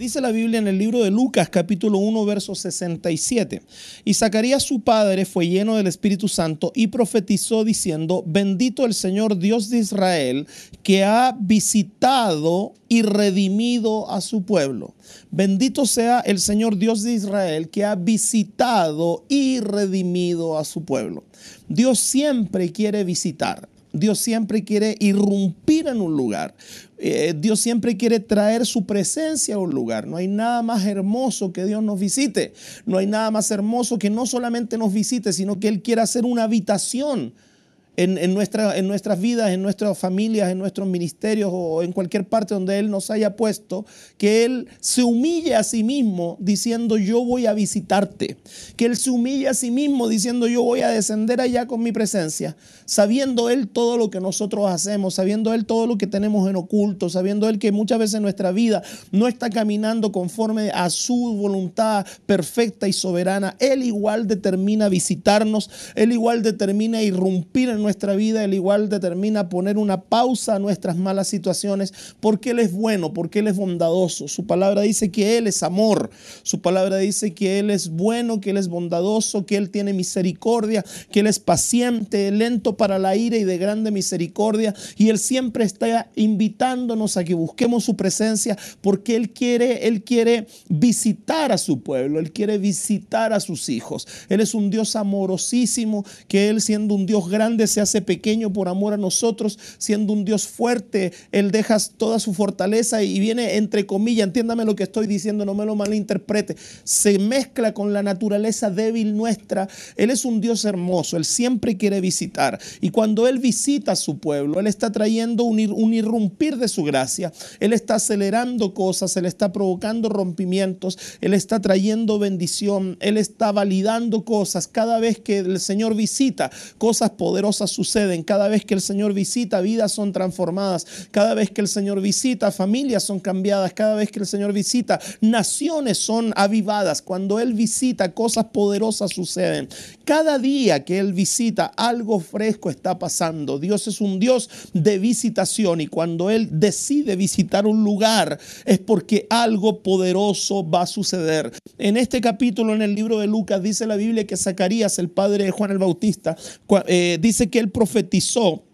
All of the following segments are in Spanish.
Dice la Biblia en el libro de Lucas capítulo 1 verso 67. Y Zacarías su padre fue lleno del Espíritu Santo y profetizó diciendo, bendito el Señor Dios de Israel que ha visitado y redimido a su pueblo. Bendito sea el Señor Dios de Israel que ha visitado y redimido a su pueblo. Dios siempre quiere visitar. Dios siempre quiere irrumpir en un lugar. Eh, Dios siempre quiere traer su presencia a un lugar. No hay nada más hermoso que Dios nos visite. No hay nada más hermoso que no solamente nos visite, sino que Él quiera hacer una habitación en, nuestra, en nuestras vidas, en nuestras familias, en nuestros ministerios o en cualquier parte donde Él nos haya puesto, que Él se humille a sí mismo diciendo yo voy a visitarte, que Él se humille a sí mismo diciendo yo voy a descender allá con mi presencia, sabiendo Él todo lo que nosotros hacemos, sabiendo Él todo lo que tenemos en oculto, sabiendo Él que muchas veces nuestra vida no está caminando conforme a su voluntad perfecta y soberana, Él igual determina visitarnos, Él igual determina irrumpir en nuestra vida, Él igual determina poner una pausa a nuestras malas situaciones, porque Él es bueno, porque Él es bondadoso. Su palabra dice que Él es amor, su palabra dice que Él es bueno, que Él es bondadoso, que Él tiene misericordia, que Él es paciente, lento para la ira y de grande misericordia, y Él siempre está invitándonos a que busquemos su presencia, porque Él quiere, Él quiere visitar a su pueblo, Él quiere visitar a sus hijos. Él es un Dios amorosísimo, que Él siendo un Dios grande se hace pequeño por amor a nosotros, siendo un Dios fuerte, Él deja toda su fortaleza y viene entre comillas, entiéndame lo que estoy diciendo, no me lo malinterprete, se mezcla con la naturaleza débil nuestra. Él es un Dios hermoso, Él siempre quiere visitar. Y cuando Él visita a su pueblo, Él está trayendo un, un irrumpir de su gracia, Él está acelerando cosas, Él está provocando rompimientos, Él está trayendo bendición, Él está validando cosas. Cada vez que el Señor visita, cosas poderosas suceden. Cada vez que el Señor visita, vidas son transformadas. Cada vez que el Señor visita, familias son cambiadas. Cada vez que el Señor visita, naciones son avivadas. Cuando Él visita, cosas poderosas suceden. Cada día que Él visita, algo fresco está pasando. Dios es un Dios de visitación y cuando Él decide visitar un lugar es porque algo poderoso va a suceder. En este capítulo, en el libro de Lucas, dice la Biblia que Zacarías, el padre de Juan el Bautista, eh, dice que él profetizó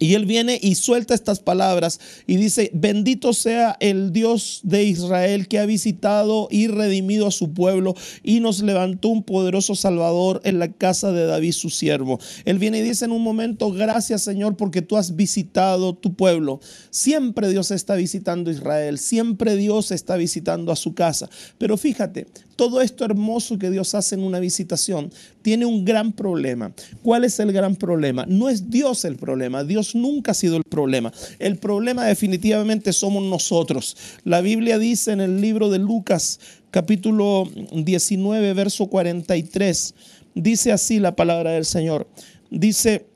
y él viene y suelta estas palabras y dice, bendito sea el Dios de Israel que ha visitado y redimido a su pueblo y nos levantó un poderoso Salvador en la casa de David su siervo. Él viene y dice en un momento, gracias Señor porque tú has visitado tu pueblo. Siempre Dios está visitando a Israel, siempre Dios está visitando a su casa. Pero fíjate, todo esto hermoso que Dios hace en una visitación tiene un gran problema. ¿Cuál es el gran problema? No es Dios el problema, Dios nunca ha sido el problema. El problema definitivamente somos nosotros. La Biblia dice en el libro de Lucas capítulo 19, verso 43, dice así la palabra del Señor. Dice,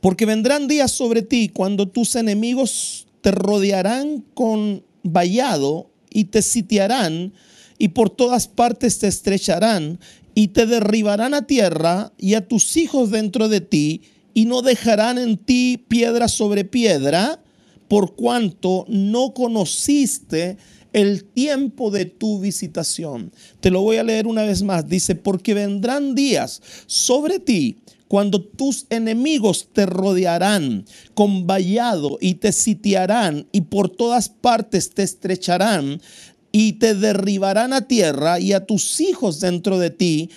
porque vendrán días sobre ti cuando tus enemigos te rodearán con vallado y te sitiarán y por todas partes te estrecharán y te derribarán a tierra y a tus hijos dentro de ti y no dejarán en ti piedra sobre piedra por cuanto no conociste el tiempo de tu visitación. Te lo voy a leer una vez más. Dice, porque vendrán días sobre ti cuando tus enemigos te rodearán con vallado y te sitiarán y por todas partes te estrecharán y te derribarán a tierra y a tus hijos dentro de ti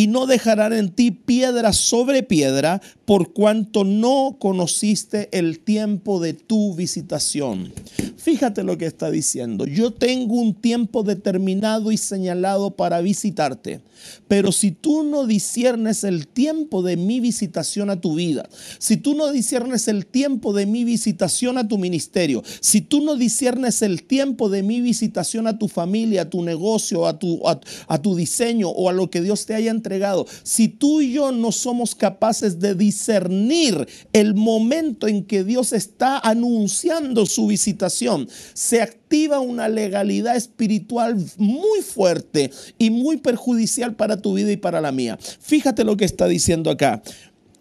y no dejarán en ti piedra sobre piedra, por cuanto no conociste el tiempo de tu visitación. Fíjate lo que está diciendo. Yo tengo un tiempo determinado y señalado para visitarte, pero si tú no disiernes el tiempo de mi visitación a tu vida, si tú no disiernes el tiempo de mi visitación a tu ministerio, si tú no disiernes el tiempo de mi visitación a tu familia, a tu negocio, a tu, a, tu diseño o a lo que Dios te haya entregado, entregado. Si tú y yo no somos capaces de discernir el momento en que Dios está anunciando su visitación, se activa una legalidad espiritual muy fuerte y muy perjudicial para tu vida y para la mía. Fíjate lo que está diciendo acá.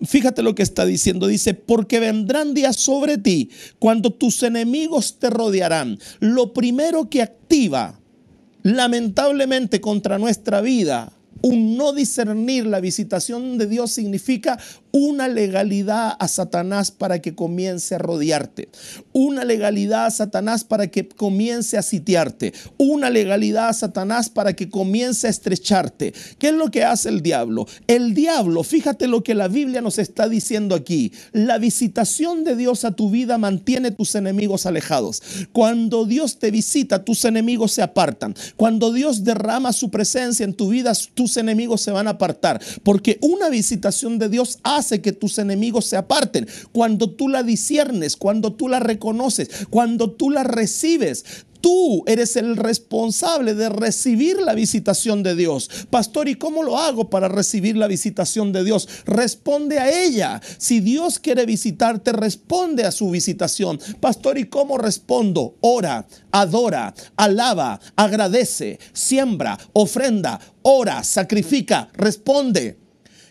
Fíjate lo que está diciendo. Dice, porque vendrán días sobre ti cuando tus enemigos te rodearán. Lo primero que activa, lamentablemente, contra nuestra vida, un no discernir la visitación de Dios significa una legalidad a Satanás para que comience a rodearte, una legalidad a Satanás para que comience a sitiarte, una legalidad a Satanás para que comience a estrecharte. ¿Qué es lo que hace el diablo? El diablo, fíjate lo que la Biblia nos está diciendo aquí, la visitación de Dios a tu vida mantiene tus enemigos alejados. Cuando Dios te visita, tus enemigos se apartan. Cuando Dios derrama su presencia en tu vida, tus enemigos se van a apartar, porque una visitación de Dios ha hace que tus enemigos se aparten. Cuando tú la disiernes, cuando tú la reconoces, cuando tú la recibes, Tú eres el responsable de recibir la visitación de Dios. Pastor, ¿y cómo lo hago para recibir la visitación de Dios? Responde a ella. Si Dios quiere visitarte, responde a su visitación. Pastor, ¿y cómo respondo? Ora, adora, alaba, agradece, siembra, ofrenda, ora, sacrifica, responde.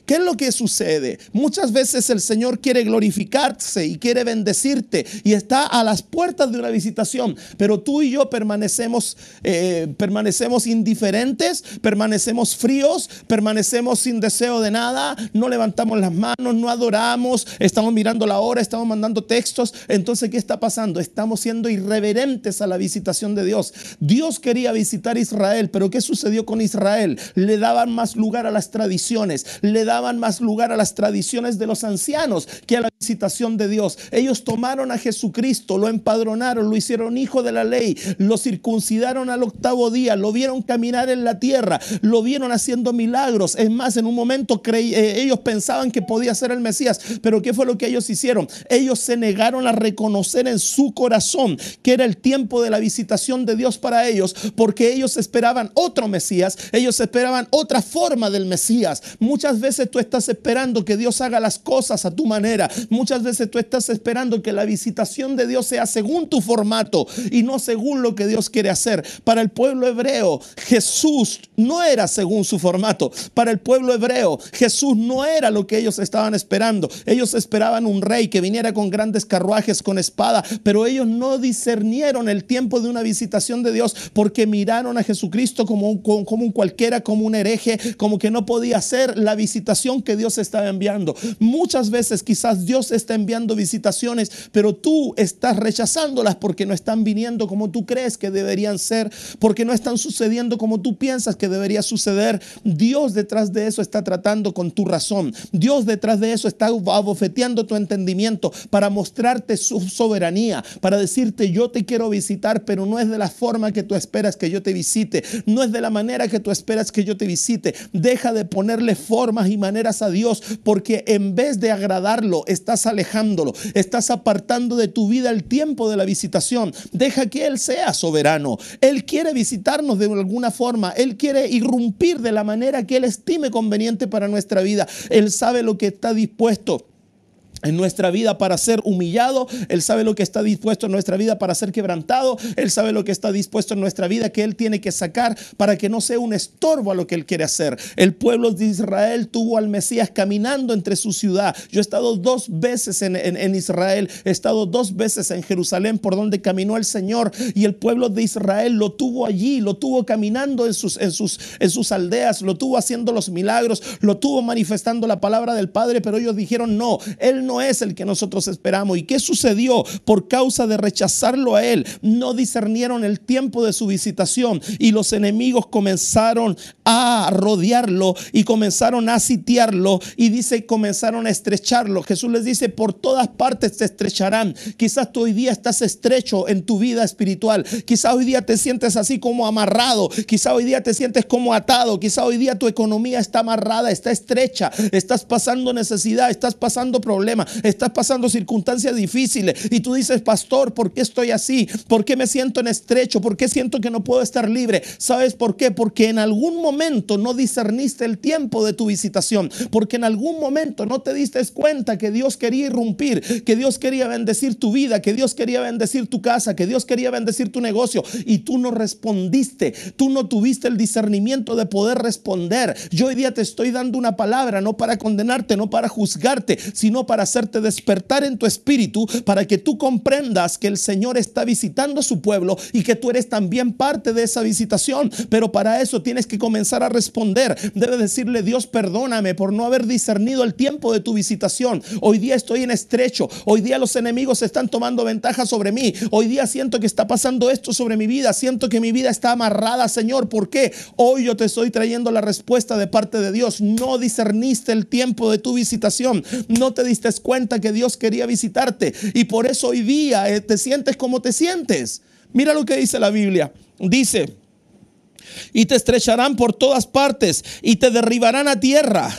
¿Qué es lo que sucede? Muchas veces el Señor quiere glorificarse y quiere bendecirte y está a las puertas de una visitación, pero tú y yo permanecemos, eh, permanecemos indiferentes, permanecemos fríos, permanecemos sin deseo de nada, no levantamos las manos, no adoramos, estamos mirando la hora, estamos mandando textos. Entonces, ¿qué está pasando? Estamos siendo irreverentes a la visitación de Dios. Dios quería visitar Israel, pero ¿qué sucedió con Israel? Le daban más lugar a las tradiciones, le daban daban más lugar a las tradiciones de los ancianos que a la visitación de Dios. Ellos tomaron a Jesucristo, lo empadronaron, lo hicieron hijo de la ley, lo circuncidaron al octavo día, lo vieron caminar en la tierra, lo vieron haciendo milagros. Es más, en un momento eh, ellos pensaban que podía ser el Mesías, pero ¿qué fue lo que ellos hicieron? Ellos se negaron a reconocer en su corazón que era el tiempo de la visitación de Dios para ellos, porque ellos esperaban otro Mesías, ellos esperaban otra forma del Mesías. Muchas veces tú estás esperando que Dios haga las cosas a tu manera. Muchas veces tú estás esperando que la visitación de Dios sea según tu formato y no según lo que Dios quiere hacer. Para el pueblo hebreo, Jesús no era según su formato. Para el pueblo hebreo, Jesús no era lo que ellos estaban esperando. Ellos esperaban un rey que viniera con grandes carruajes, con espada, pero ellos no discernieron el tiempo de una visitación de Dios porque miraron a Jesucristo como un, como un cualquiera, como un hereje, como que no podía ser la que Dios está enviando. Muchas veces quizás Dios está enviando visitaciones, pero tú estás rechazándolas porque no están viniendo como tú crees que deberían ser, porque no están sucediendo como tú piensas que debería suceder. Dios detrás de eso está tratando con tu razón. Dios detrás de eso está abofeteando tu entendimiento para mostrarte su soberanía, para decirte yo te quiero visitar, pero no es de la forma que tú esperas que yo te visite, no es de la manera que tú esperas que yo te visite. Deja de ponerle formas y maneras a Dios, porque en vez de agradarlo, estás alejándolo, estás apartando de tu vida el tiempo de la visitación. Deja que Él sea soberano. Él quiere visitarnos de alguna forma, Él quiere irrumpir de la manera que Él estime conveniente para nuestra vida. Él sabe lo que está dispuesto en nuestra vida para ser humillado, Él sabe lo que está dispuesto en nuestra vida para ser quebrantado, Él sabe lo que está dispuesto en nuestra vida que Él tiene que sacar para que no sea un estorbo a lo que Él quiere hacer. El pueblo de Israel tuvo al Mesías caminando entre su ciudad. Yo he estado dos veces en, Israel, he estado dos veces en Jerusalén por donde caminó el Señor y el pueblo de Israel lo tuvo allí, lo tuvo caminando en sus, en sus, en sus aldeas, lo tuvo haciendo los milagros, lo tuvo manifestando la palabra del Padre, pero ellos dijeron no, Él no es el que nosotros esperamos. ¿Y qué sucedió? Por causa de rechazarlo a Él, no discernieron el tiempo de su visitación y los enemigos comenzaron a rodearlo y comenzaron a sitiarlo y dice, comenzaron a estrecharlo. Jesús les dice, por todas partes te estrecharán. Quizás tú hoy día estás estrecho en tu vida espiritual. Quizás hoy día te sientes así como amarrado. Quizás hoy día te sientes como atado. Quizás hoy día tu economía está amarrada, está estrecha. Estás pasando necesidad, estás pasando problemas estás pasando circunstancias difíciles y tú dices, pastor, ¿por qué estoy así? ¿Por qué me siento en estrecho? ¿Por qué siento que no puedo estar libre? ¿Sabes por qué? Porque en algún momento no discerniste el tiempo de tu visitación, porque en algún momento no te diste cuenta que Dios quería irrumpir, que Dios quería bendecir tu vida, que Dios quería bendecir tu casa, que Dios quería bendecir tu negocio y tú no respondiste, tú no tuviste el discernimiento de poder responder. Yo hoy día te estoy dando una palabra, no para condenarte, no para juzgarte, sino para hacerte despertar en tu espíritu, para que tú comprendas que el Señor está visitando a su pueblo y que tú eres también parte de esa visitación. Pero para eso tienes que comenzar a responder. Debes decirle, Dios, perdóname por no haber discernido el tiempo de tu visitación. Hoy día estoy en estrecho. Hoy día los enemigos están tomando ventaja sobre mí. Hoy día siento que está pasando esto sobre mi vida. Siento que mi vida está amarrada, Señor. ¿Por qué? Hoy yo te estoy trayendo la respuesta de parte de Dios. No discerniste el tiempo de tu visitación. No te diste cuenta que Dios quería visitarte. Y por eso hoy día eh, te sientes como te sientes. Mira lo que dice la Biblia. Dice, y te estrecharán por todas partes y te derribarán a tierra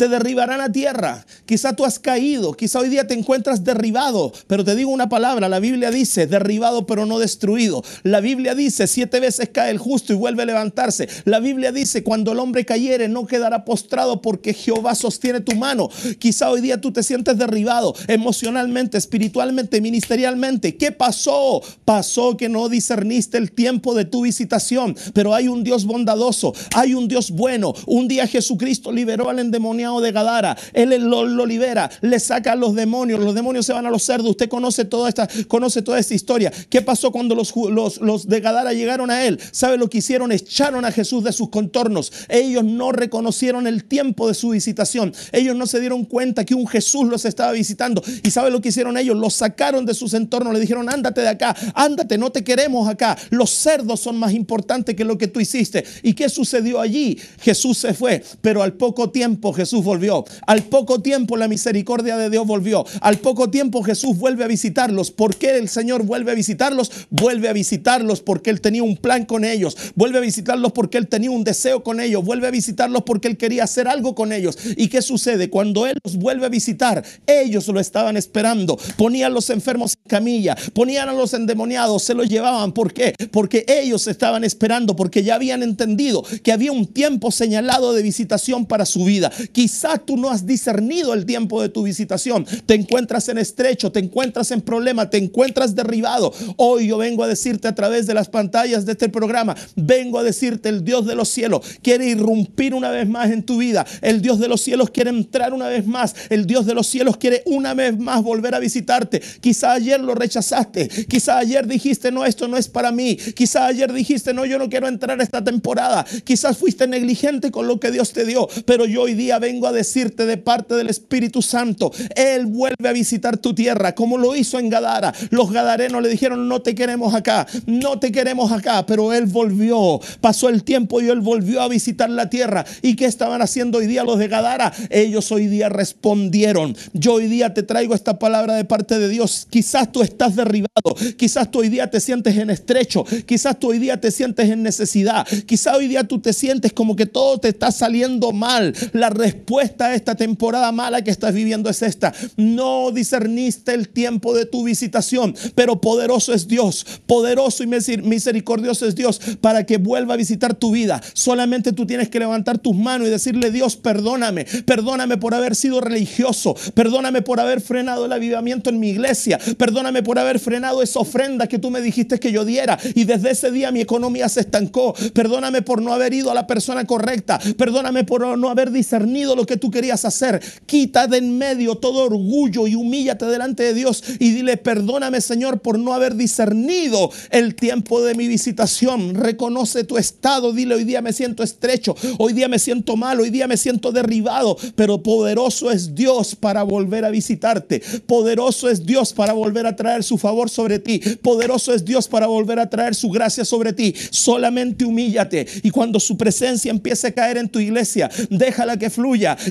te derribarán a tierra. Quizá tú has caído, quizá hoy día te encuentras derribado, pero te digo una palabra, la Biblia dice, derribado pero no destruido. La Biblia dice, siete veces cae el justo y vuelve a levantarse. La Biblia dice, cuando el hombre cayere no quedará postrado porque Jehová sostiene tu mano. Quizá hoy día tú te sientes derribado emocionalmente, espiritualmente, ministerialmente. ¿Qué pasó? Pasó que no discerniste el tiempo de tu visitación, pero hay un Dios bondadoso, hay un Dios bueno. Un día Jesucristo liberó al endemoniado de Gadara. Él lo, libera, le saca a los demonios, los demonios se van a los cerdos. Usted conoce toda esta, conoce toda esta historia. ¿Qué pasó cuando los, los, los de Gadara llegaron a él? ¿Sabe lo que hicieron? Echaron a Jesús de sus contornos. Ellos no reconocieron el tiempo de su visitación. Ellos no se dieron cuenta que un Jesús los estaba visitando. ¿Y sabe lo que hicieron ellos? Los sacaron de sus entornos. Le dijeron, ándate de acá, ándate, no te queremos acá. Los cerdos son más importantes que lo que tú hiciste. ¿Y qué sucedió allí? Jesús se fue, pero al poco tiempo Jesús volvió. Al poco tiempo la misericordia de Dios volvió. Al poco tiempo Jesús vuelve a visitarlos. ¿Por qué el Señor vuelve a visitarlos? Vuelve a visitarlos porque Él tenía un plan con ellos. Vuelve a visitarlos porque Él tenía un deseo con ellos. Vuelve a visitarlos porque Él quería hacer algo con ellos. ¿Y qué sucede? Cuando Él los vuelve a visitar, ellos lo estaban esperando. Ponían los enfermos en camilla, ponían a los endemoniados, se los llevaban. ¿Por qué? Porque ellos estaban esperando, porque ya habían entendido que había un tiempo señalado de visitación para su vida. Quizá tú no has discernido el tiempo de tu visitación. Te encuentras en estrecho, te encuentras en problema, te encuentras derribado. Hoy yo vengo a decirte a través de las pantallas de este programa, vengo a decirte el Dios de los cielos quiere irrumpir una vez más en tu vida. El Dios de los cielos quiere entrar una vez más. El Dios de los cielos quiere una vez más volver a visitarte. Quizá ayer lo rechazaste. Quizá ayer dijiste, no, esto no es para mí. Quizá ayer dijiste, no, yo no quiero entrar esta temporada. Quizás fuiste negligente con lo que Dios te dio. Pero yo hoy día vengo a decirte de parte del Espíritu Santo, Él vuelve a visitar tu tierra, como lo hizo en Gadara. Los gadarenos le dijeron, no te queremos acá, no te queremos acá, pero Él volvió. Pasó el tiempo y Él volvió a visitar la tierra. ¿Y qué estaban haciendo hoy día los de Gadara? Ellos hoy día respondieron. Yo hoy día te traigo esta palabra de parte de Dios. Quizás tú estás derribado, quizás tú hoy día te sientes en estrecho, quizás tú hoy día te sientes en necesidad, quizás hoy día tú te sientes como que todo te está saliendo mal. La respuesta a esta temporada mala que estás viviendo es esta. No discerniste el tiempo de tu visitación, pero poderoso es Dios, poderoso y misericordioso es Dios para que vuelva a visitar tu vida. Solamente tú tienes que levantar tus manos y decirle, Dios, perdóname, perdóname por haber sido religioso, perdóname por haber frenado el avivamiento en mi iglesia, perdóname por haber frenado esa ofrenda que tú me dijiste que yo diera y desde ese día mi economía se estancó. Perdóname por no haber ido a la persona correcta, perdóname por no haber discernido lo que tú querías hacer. Quita de en medio todo orgullo y humíllate delante de Dios y dile, perdóname Señor por no haber discernido el tiempo de mi visitación. Reconoce tu estado, dile, hoy día me siento estrecho, hoy día me siento mal, hoy día me siento derribado, pero poderoso es Dios para volver a visitarte. Poderoso es Dios para volver a traer su favor sobre ti. Poderoso es Dios para volver a traer su gracia sobre ti. Solamente humíllate y cuando su presencia empiece a caer en tu iglesia, déjala que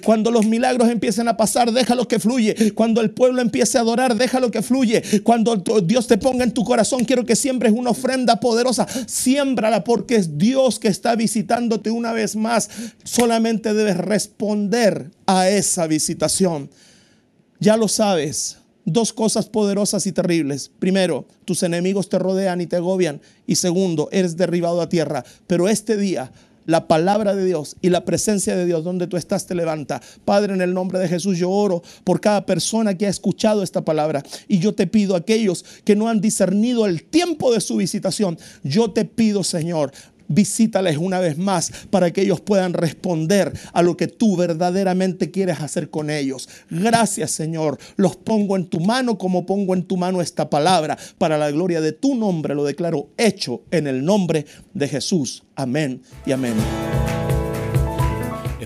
Cuando los milagros empiecen a pasar, déjalo que fluye. Cuando el pueblo empiece a adorar, déjalo que fluye. Cuando Dios te ponga en tu corazón, quiero que siembres una ofrenda poderosa. Siémbrala porque es Dios que está visitándote una vez más. Solamente debes responder a esa visitación. Ya lo sabes. Dos cosas poderosas y terribles. Primero, tus enemigos te rodean y te agobian. Y segundo, eres derribado a tierra. Pero este día la palabra de Dios y la presencia de Dios donde tú estás te levanta. Padre, en el nombre de Jesús yo oro por cada persona que ha escuchado esta palabra y yo te pido a aquellos que no han discernido el tiempo de su visitación, yo te pido, Señor, visítales una vez más para que ellos puedan responder a lo que tú verdaderamente quieres hacer con ellos. Gracias Señor, los pongo en tu mano como pongo en tu mano esta palabra. Para la gloria de tu nombre lo declaro hecho en el nombre de Jesús. Amén y amén.